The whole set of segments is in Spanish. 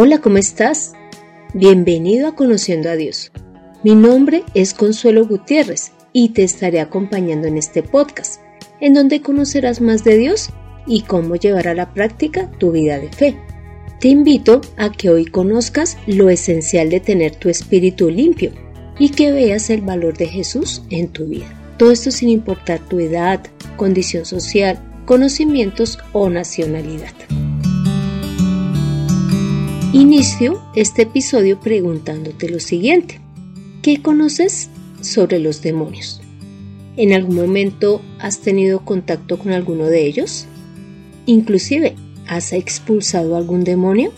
Hola, ¿cómo estás? Bienvenido a Conociendo a Dios. Mi nombre es Consuelo Gutiérrez y te estaré acompañando en este podcast, en donde conocerás más de Dios y cómo llevar a la práctica tu vida de fe. Te invito a que hoy conozcas lo esencial de tener tu espíritu limpio y que veas el valor de Jesús en tu vida. Todo esto sin importar tu edad, condición social, conocimientos o nacionalidad. Inicio este episodio preguntándote lo siguiente. ¿Qué conoces sobre los demonios? ¿En algún momento has tenido contacto con alguno de ellos? Inclusive, ¿has expulsado algún demonio?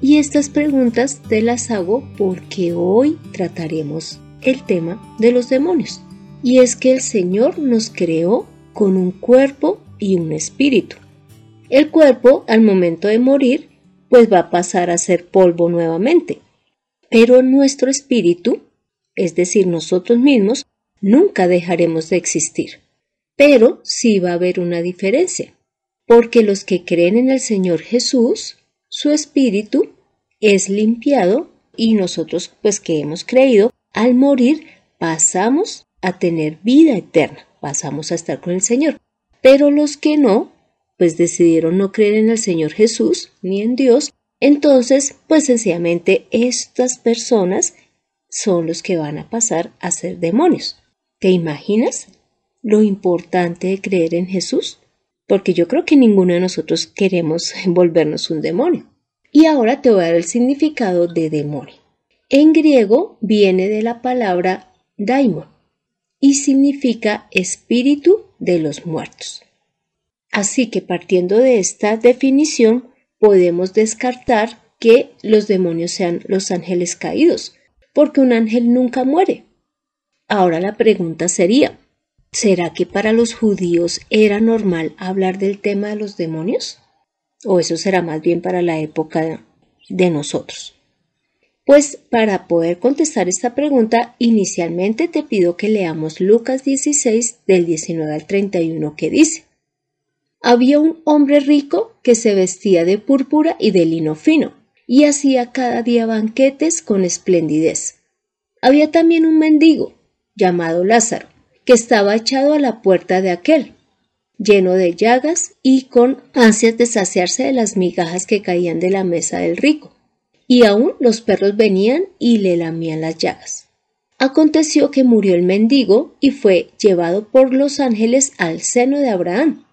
Y estas preguntas te las hago porque hoy trataremos el tema de los demonios. Y es que el Señor nos creó con un cuerpo y un espíritu. El cuerpo, al momento de morir, pues va a pasar a ser polvo nuevamente. Pero nuestro espíritu, es decir, nosotros mismos, nunca dejaremos de existir. Pero sí va a haber una diferencia, porque los que creen en el Señor Jesús, su espíritu es limpiado y nosotros, pues que hemos creído, al morir pasamos a tener vida eterna, pasamos a estar con el Señor. Pero los que no, pues decidieron no creer en el Señor Jesús ni en Dios, entonces, pues sencillamente estas personas son los que van a pasar a ser demonios. ¿Te imaginas lo importante de creer en Jesús? Porque yo creo que ninguno de nosotros queremos volvernos un demonio. Y ahora te voy a dar el significado de demonio. En griego viene de la palabra daimon y significa espíritu de los muertos. Así que partiendo de esta definición, podemos descartar que los demonios sean los ángeles caídos, porque un ángel nunca muere. Ahora la pregunta sería, ¿será que para los judíos era normal hablar del tema de los demonios? ¿O eso será más bien para la época de nosotros? Pues para poder contestar esta pregunta, inicialmente te pido que leamos Lucas 16 del 19 al 31 que dice, había un hombre rico que se vestía de púrpura y de lino fino, y hacía cada día banquetes con esplendidez. Había también un mendigo, llamado Lázaro, que estaba echado a la puerta de aquel, lleno de llagas y con ansias de saciarse de las migajas que caían de la mesa del rico. Y aún los perros venían y le lamían las llagas. Aconteció que murió el mendigo y fue llevado por los ángeles al seno de Abraham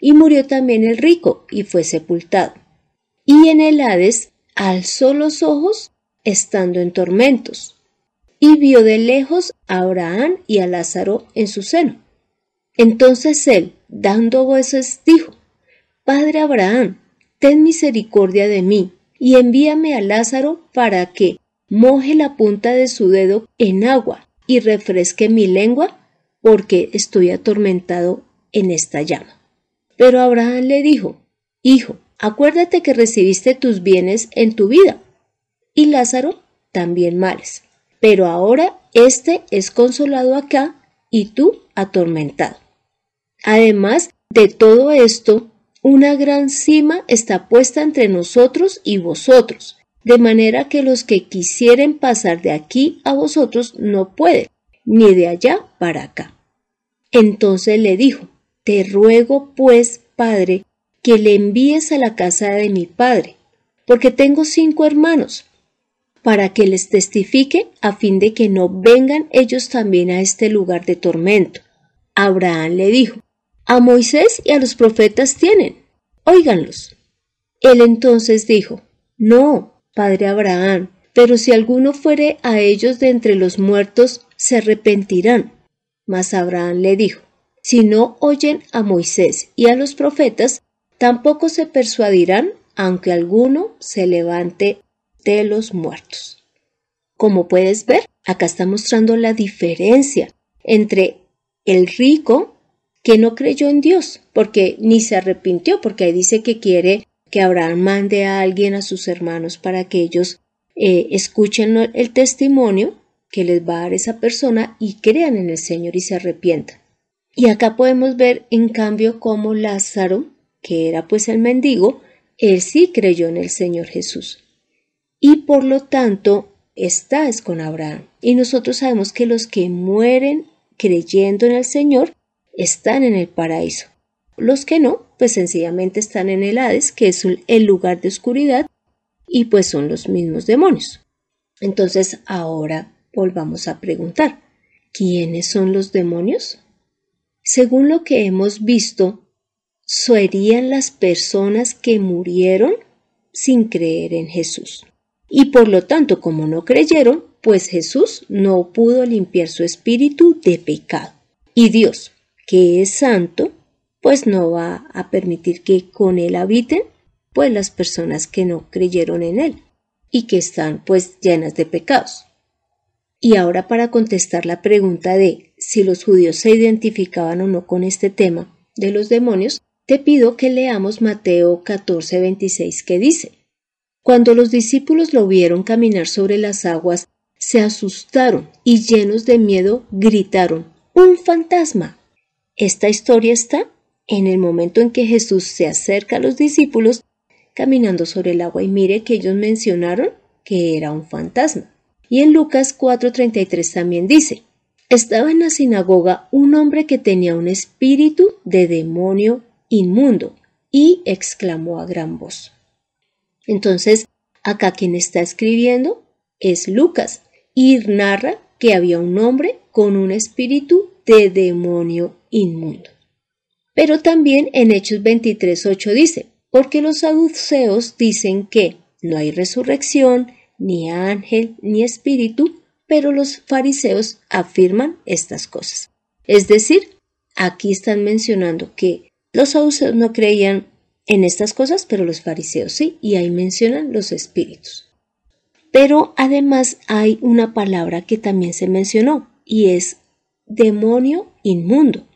y murió también el rico y fue sepultado. Y en el Hades alzó los ojos estando en tormentos, y vio de lejos a Abraham y a Lázaro en su seno. Entonces él, dando voces, dijo, Padre Abraham, ten misericordia de mí, y envíame a Lázaro para que moje la punta de su dedo en agua y refresque mi lengua, porque estoy atormentado en esta llama. Pero Abraham le dijo, Hijo, acuérdate que recibiste tus bienes en tu vida, y Lázaro también males. Pero ahora éste es consolado acá y tú atormentado. Además de todo esto, una gran cima está puesta entre nosotros y vosotros, de manera que los que quisieren pasar de aquí a vosotros no pueden, ni de allá para acá. Entonces le dijo, te ruego, pues, Padre, que le envíes a la casa de mi Padre, porque tengo cinco hermanos, para que les testifique a fin de que no vengan ellos también a este lugar de tormento. Abraham le dijo, A Moisés y a los profetas tienen, óiganlos. Él entonces dijo, No, padre Abraham, pero si alguno fuere a ellos de entre los muertos, se arrepentirán. Mas Abraham le dijo, si no oyen a Moisés y a los profetas, tampoco se persuadirán aunque alguno se levante de los muertos. Como puedes ver, acá está mostrando la diferencia entre el rico que no creyó en Dios, porque ni se arrepintió, porque ahí dice que quiere que Abraham mande a alguien a sus hermanos para que ellos eh, escuchen el testimonio que les va a dar esa persona y crean en el Señor y se arrepientan. Y acá podemos ver en cambio cómo Lázaro, que era pues el mendigo, él sí creyó en el Señor Jesús. y por lo tanto está es con Abraham. Y nosotros sabemos que los que mueren creyendo en el Señor están en el paraíso. Los que no, pues sencillamente están en el Hades, que es el lugar de oscuridad, y pues son los mismos demonios. Entonces ahora volvamos a preguntar, ¿quiénes son los demonios? Según lo que hemos visto, serían las personas que murieron sin creer en Jesús. Y por lo tanto, como no creyeron, pues Jesús no pudo limpiar su espíritu de pecado. Y Dios, que es santo, pues no va a permitir que con él habiten pues las personas que no creyeron en él y que están pues llenas de pecados. Y ahora para contestar la pregunta de si los judíos se identificaban o no con este tema de los demonios, te pido que leamos Mateo 14:26 que dice, Cuando los discípulos lo vieron caminar sobre las aguas, se asustaron y llenos de miedo gritaron, ¡Un fantasma! Esta historia está en el momento en que Jesús se acerca a los discípulos caminando sobre el agua y mire que ellos mencionaron que era un fantasma. Y en Lucas 4:33 también dice, estaba en la sinagoga un hombre que tenía un espíritu de demonio inmundo y exclamó a gran voz. Entonces, acá quien está escribiendo es Lucas y narra que había un hombre con un espíritu de demonio inmundo. Pero también en Hechos 23.8 dice, porque los saduceos dicen que no hay resurrección, ni ángel, ni espíritu, pero los fariseos afirman estas cosas. Es decir, aquí están mencionando que los saduceos no creían en estas cosas, pero los fariseos sí, y ahí mencionan los espíritus. Pero además hay una palabra que también se mencionó, y es demonio inmundo.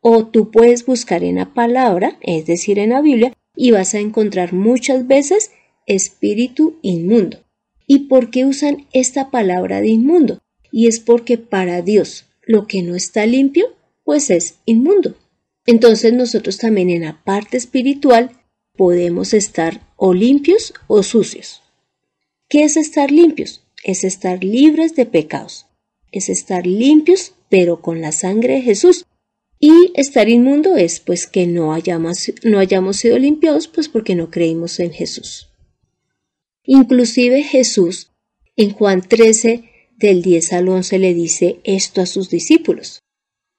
O tú puedes buscar en la palabra, es decir, en la Biblia, y vas a encontrar muchas veces espíritu inmundo. ¿Y por qué usan esta palabra de inmundo? Y es porque para Dios lo que no está limpio, pues es inmundo. Entonces nosotros también en la parte espiritual podemos estar o limpios o sucios. ¿Qué es estar limpios? Es estar libres de pecados. Es estar limpios pero con la sangre de Jesús, y estar inmundo es pues que no hayamos, no hayamos sido limpiados pues porque no creímos en Jesús. Inclusive Jesús en Juan 13 del 10 al 11 le dice esto a sus discípulos.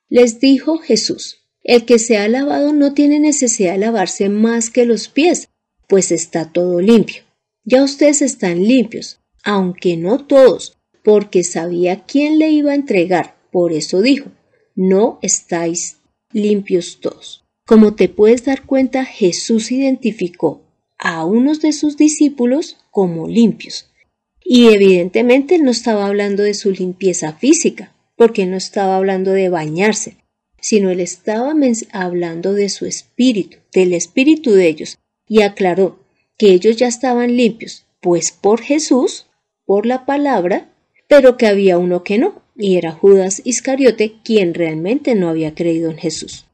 Les dijo Jesús, el que se ha lavado no tiene necesidad de lavarse más que los pies, pues está todo limpio. Ya ustedes están limpios, aunque no todos, porque sabía quién le iba a entregar. Por eso dijo, no estáis limpios todos. Como te puedes dar cuenta, Jesús identificó a unos de sus discípulos como limpios. Y evidentemente no estaba hablando de su limpieza física, porque no estaba hablando de bañarse, sino él estaba hablando de su espíritu, del espíritu de ellos, y aclaró que ellos ya estaban limpios, pues por Jesús, por la palabra, pero que había uno que no, y era Judas Iscariote quien realmente no había creído en Jesús.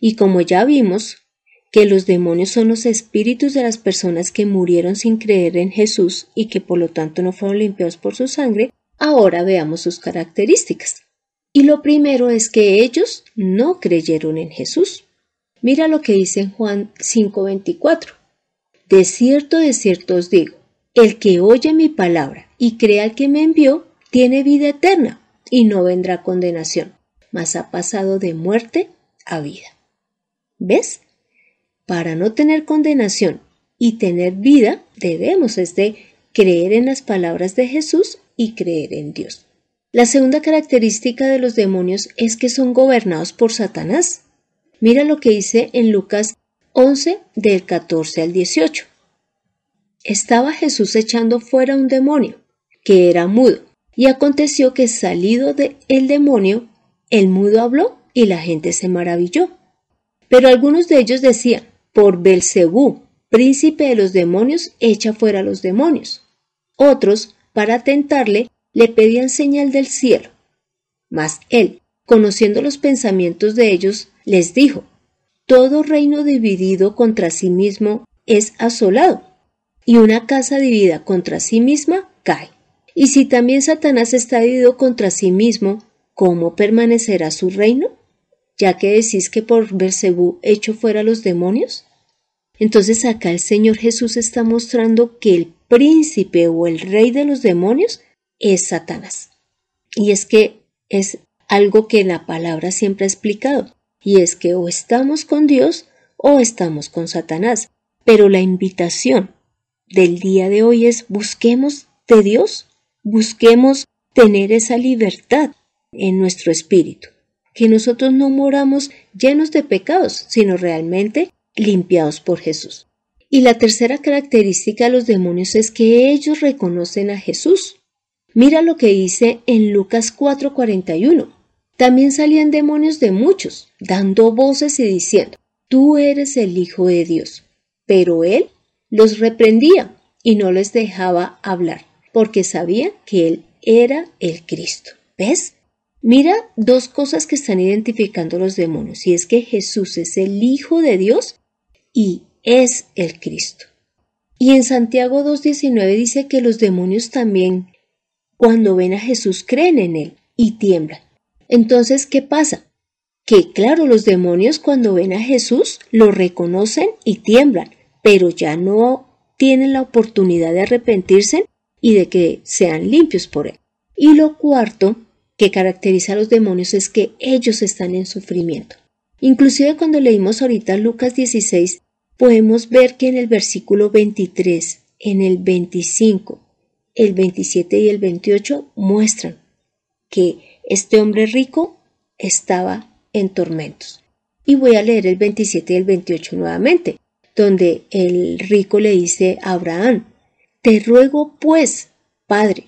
Y como ya vimos que los demonios son los espíritus de las personas que murieron sin creer en Jesús y que por lo tanto no fueron limpiados por su sangre, ahora veamos sus características. Y lo primero es que ellos no creyeron en Jesús. Mira lo que dice en Juan 5:24. De cierto, de cierto os digo, el que oye mi palabra y crea al que me envió, tiene vida eterna y no vendrá condenación, mas ha pasado de muerte a vida. ¿Ves? Para no tener condenación y tener vida, debemos es de creer en las palabras de Jesús y creer en Dios. La segunda característica de los demonios es que son gobernados por Satanás. Mira lo que dice en Lucas 11 del 14 al 18. Estaba Jesús echando fuera un demonio, que era mudo, y aconteció que salido de el demonio, el mudo habló y la gente se maravilló. Pero algunos de ellos decían, por Belcebú, príncipe de los demonios, echa fuera los demonios. Otros, para tentarle, le pedían señal del cielo. Mas él, conociendo los pensamientos de ellos, les dijo, Todo reino dividido contra sí mismo es asolado, y una casa dividida contra sí misma cae. Y si también Satanás está dividido contra sí mismo, ¿cómo permanecerá su reino? Ya que decís que por Bersebú hecho fuera los demonios. Entonces acá el Señor Jesús está mostrando que el príncipe o el rey de los demonios es Satanás. Y es que es algo que la palabra siempre ha explicado, y es que o estamos con Dios o estamos con Satanás. Pero la invitación del día de hoy es busquemos de Dios, busquemos tener esa libertad en nuestro espíritu, que nosotros no moramos llenos de pecados, sino realmente limpiados por Jesús. Y la tercera característica de los demonios es que ellos reconocen a Jesús. Mira lo que dice en Lucas 4:41. También salían demonios de muchos, dando voces y diciendo, Tú eres el Hijo de Dios. Pero él los reprendía y no les dejaba hablar, porque sabía que Él era el Cristo. ¿Ves? Mira dos cosas que están identificando los demonios, y es que Jesús es el Hijo de Dios y es el Cristo. Y en Santiago 2.19 dice que los demonios también, cuando ven a Jesús, creen en Él y tiemblan. Entonces, ¿qué pasa? Que claro, los demonios cuando ven a Jesús lo reconocen y tiemblan, pero ya no tienen la oportunidad de arrepentirse y de que sean limpios por él. Y lo cuarto que caracteriza a los demonios es que ellos están en sufrimiento. Inclusive cuando leímos ahorita Lucas 16, podemos ver que en el versículo 23, en el 25, el 27 y el 28 muestran que este hombre rico estaba en tormentos. Y voy a leer el 27 y el 28 nuevamente donde el rico le dice a Abraham, Te ruego pues, Padre,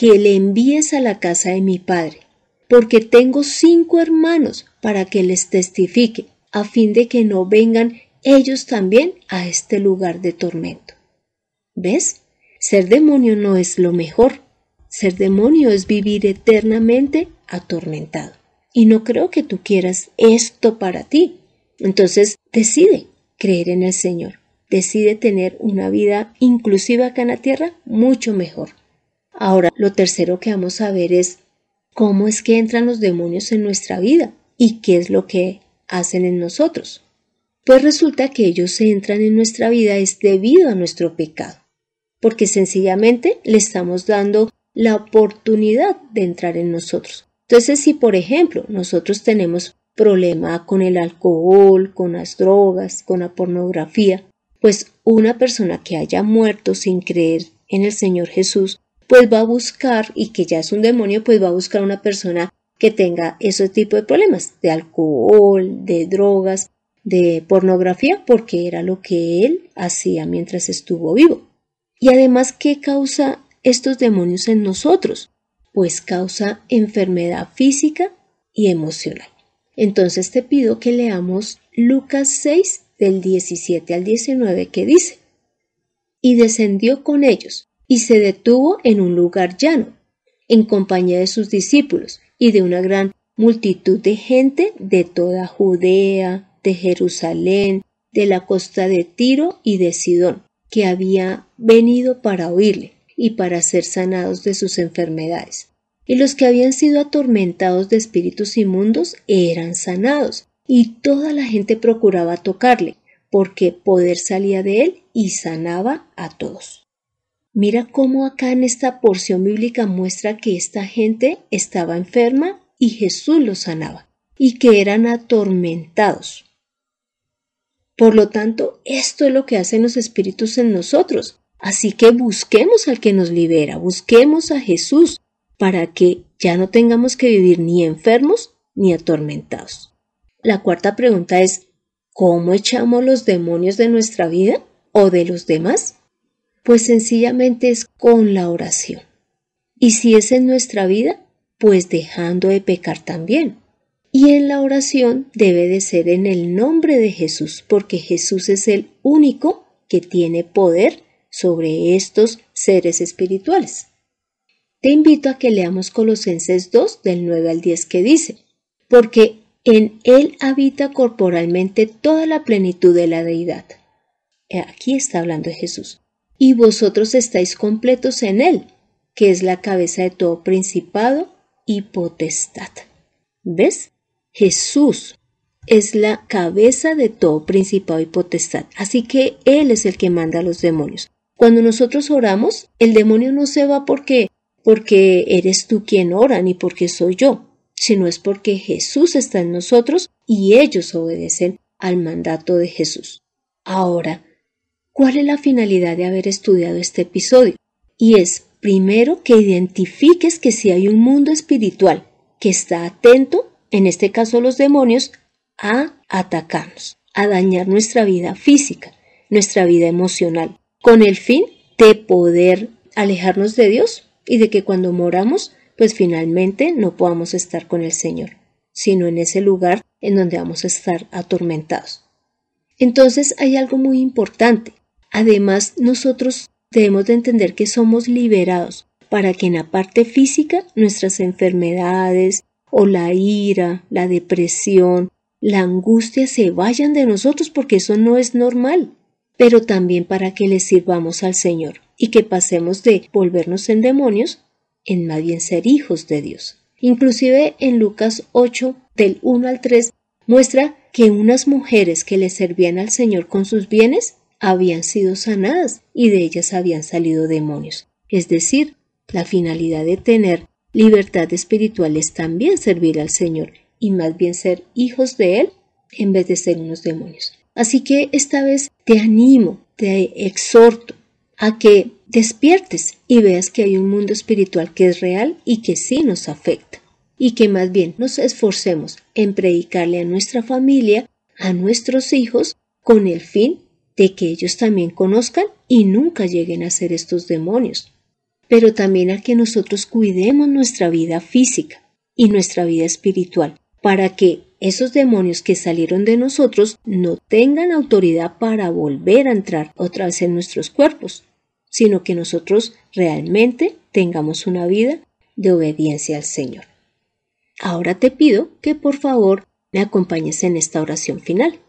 que le envíes a la casa de mi Padre, porque tengo cinco hermanos para que les testifique, a fin de que no vengan ellos también a este lugar de tormento. ¿Ves? Ser demonio no es lo mejor. Ser demonio es vivir eternamente atormentado. Y no creo que tú quieras esto para ti. Entonces, decide creer en el Señor. Decide tener una vida inclusiva acá en la tierra mucho mejor. Ahora, lo tercero que vamos a ver es cómo es que entran los demonios en nuestra vida y qué es lo que hacen en nosotros. Pues resulta que ellos entran en nuestra vida es debido a nuestro pecado, porque sencillamente le estamos dando la oportunidad de entrar en nosotros. Entonces, si por ejemplo nosotros tenemos problema con el alcohol, con las drogas, con la pornografía, pues una persona que haya muerto sin creer en el Señor Jesús, pues va a buscar, y que ya es un demonio, pues va a buscar una persona que tenga ese tipo de problemas, de alcohol, de drogas, de pornografía, porque era lo que él hacía mientras estuvo vivo. Y además, ¿qué causa estos demonios en nosotros? Pues causa enfermedad física y emocional. Entonces te pido que leamos Lucas 6 del 17 al 19 que dice, y descendió con ellos, y se detuvo en un lugar llano, en compañía de sus discípulos y de una gran multitud de gente de toda Judea, de Jerusalén, de la costa de Tiro y de Sidón, que había venido para oírle y para ser sanados de sus enfermedades y los que habían sido atormentados de espíritus inmundos eran sanados, y toda la gente procuraba tocarle, porque poder salía de él y sanaba a todos. Mira cómo acá en esta porción bíblica muestra que esta gente estaba enferma y Jesús los sanaba, y que eran atormentados. Por lo tanto, esto es lo que hacen los espíritus en nosotros. Así que busquemos al que nos libera, busquemos a Jesús, para que ya no tengamos que vivir ni enfermos ni atormentados. La cuarta pregunta es, ¿cómo echamos los demonios de nuestra vida o de los demás? Pues sencillamente es con la oración. Y si es en nuestra vida, pues dejando de pecar también. Y en la oración debe de ser en el nombre de Jesús, porque Jesús es el único que tiene poder sobre estos seres espirituales. Te invito a que leamos Colosenses 2 del 9 al 10 que dice, porque en Él habita corporalmente toda la plenitud de la deidad. Aquí está hablando de Jesús. Y vosotros estáis completos en Él, que es la cabeza de todo principado y potestad. ¿Ves? Jesús es la cabeza de todo principado y potestad, así que Él es el que manda a los demonios. Cuando nosotros oramos, el demonio no se va porque porque eres tú quien ora ni porque soy yo, sino es porque Jesús está en nosotros y ellos obedecen al mandato de Jesús. Ahora, ¿cuál es la finalidad de haber estudiado este episodio? Y es, primero, que identifiques que si hay un mundo espiritual que está atento, en este caso los demonios, a atacarnos, a dañar nuestra vida física, nuestra vida emocional, con el fin de poder alejarnos de Dios y de que cuando moramos, pues finalmente no podamos estar con el Señor, sino en ese lugar en donde vamos a estar atormentados. Entonces hay algo muy importante. Además, nosotros debemos de entender que somos liberados para que en la parte física nuestras enfermedades o la ira, la depresión, la angustia se vayan de nosotros porque eso no es normal, pero también para que le sirvamos al Señor y que pasemos de volvernos en demonios en más bien ser hijos de Dios. Inclusive en Lucas 8 del 1 al 3 muestra que unas mujeres que le servían al Señor con sus bienes habían sido sanadas y de ellas habían salido demonios. Es decir, la finalidad de tener libertad espiritual es también servir al Señor y más bien ser hijos de Él en vez de ser unos demonios. Así que esta vez te animo, te exhorto a que despiertes y veas que hay un mundo espiritual que es real y que sí nos afecta, y que más bien nos esforcemos en predicarle a nuestra familia, a nuestros hijos, con el fin de que ellos también conozcan y nunca lleguen a ser estos demonios, pero también a que nosotros cuidemos nuestra vida física y nuestra vida espiritual, para que esos demonios que salieron de nosotros no tengan autoridad para volver a entrar otra vez en nuestros cuerpos, sino que nosotros realmente tengamos una vida de obediencia al Señor. Ahora te pido que por favor me acompañes en esta oración final.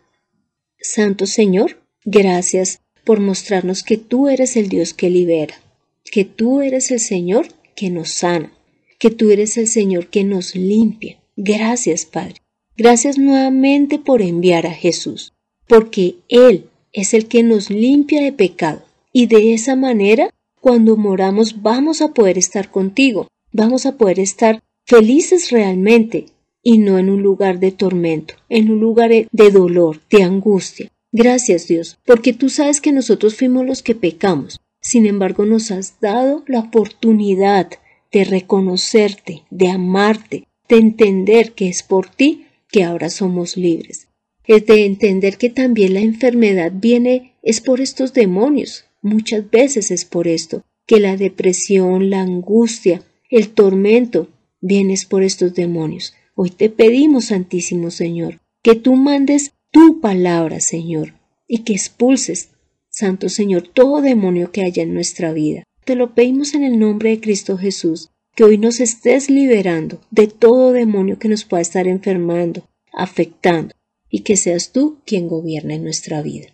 Santo Señor, gracias por mostrarnos que tú eres el Dios que libera, que tú eres el Señor que nos sana, que tú eres el Señor que nos limpia. Gracias, Padre. Gracias nuevamente por enviar a Jesús, porque Él es el que nos limpia de pecado y de esa manera, cuando moramos, vamos a poder estar contigo, vamos a poder estar felices realmente y no en un lugar de tormento, en un lugar de dolor, de angustia. Gracias Dios, porque tú sabes que nosotros fuimos los que pecamos. Sin embargo, nos has dado la oportunidad de reconocerte, de amarte, de entender que es por ti que ahora somos libres. Es de entender que también la enfermedad viene es por estos demonios, Muchas veces es por esto que la depresión, la angustia, el tormento vienes por estos demonios. Hoy te pedimos, Santísimo Señor, que tú mandes tu palabra, Señor, y que expulses, Santo Señor, todo demonio que haya en nuestra vida. Te lo pedimos en el nombre de Cristo Jesús, que hoy nos estés liberando de todo demonio que nos pueda estar enfermando, afectando, y que seas tú quien gobierne nuestra vida.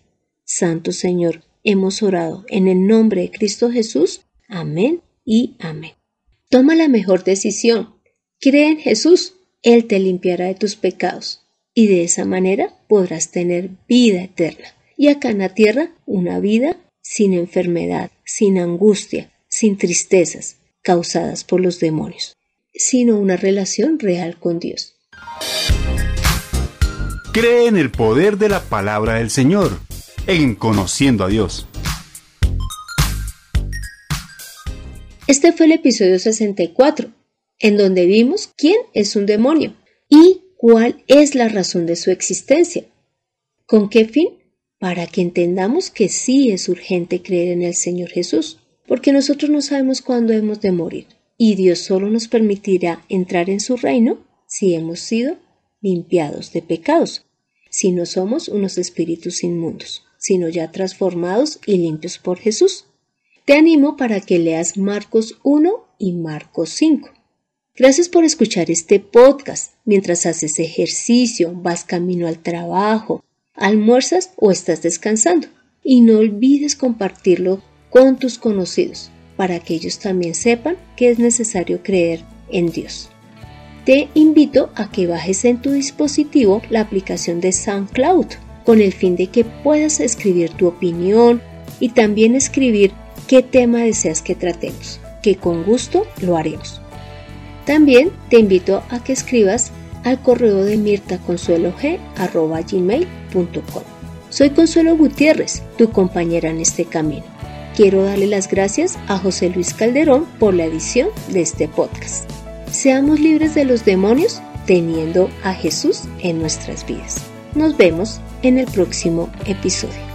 Santo Señor, hemos orado en el nombre de Cristo Jesús. Amén y amén. Toma la mejor decisión. Cree en Jesús. Él te limpiará de tus pecados y de esa manera podrás tener vida eterna. Y acá en la tierra una vida sin enfermedad, sin angustia, sin tristezas causadas por los demonios, sino una relación real con Dios. Cree en el poder de la palabra del Señor en Conociendo a Dios. Este fue el episodio 64, en donde vimos quién es un demonio y cuál es la razón de su existencia. ¿Con qué fin? Para que entendamos que sí es urgente creer en el Señor Jesús, porque nosotros no sabemos cuándo hemos de morir, y Dios solo nos permitirá entrar en su reino si hemos sido limpiados de pecados, si no somos unos espíritus inmundos sino ya transformados y limpios por Jesús. Te animo para que leas Marcos 1 y Marcos 5. Gracias por escuchar este podcast mientras haces ejercicio, vas camino al trabajo, almuerzas o estás descansando. Y no olvides compartirlo con tus conocidos para que ellos también sepan que es necesario creer en Dios. Te invito a que bajes en tu dispositivo la aplicación de SoundCloud con el fin de que puedas escribir tu opinión y también escribir qué tema deseas que tratemos, que con gusto lo haremos. También te invito a que escribas al correo de mirtaconsuelog.gmail.com. Soy Consuelo Gutiérrez, tu compañera en este camino. Quiero darle las gracias a José Luis Calderón por la edición de este podcast. Seamos libres de los demonios teniendo a Jesús en nuestras vidas. Nos vemos en el próximo episodio.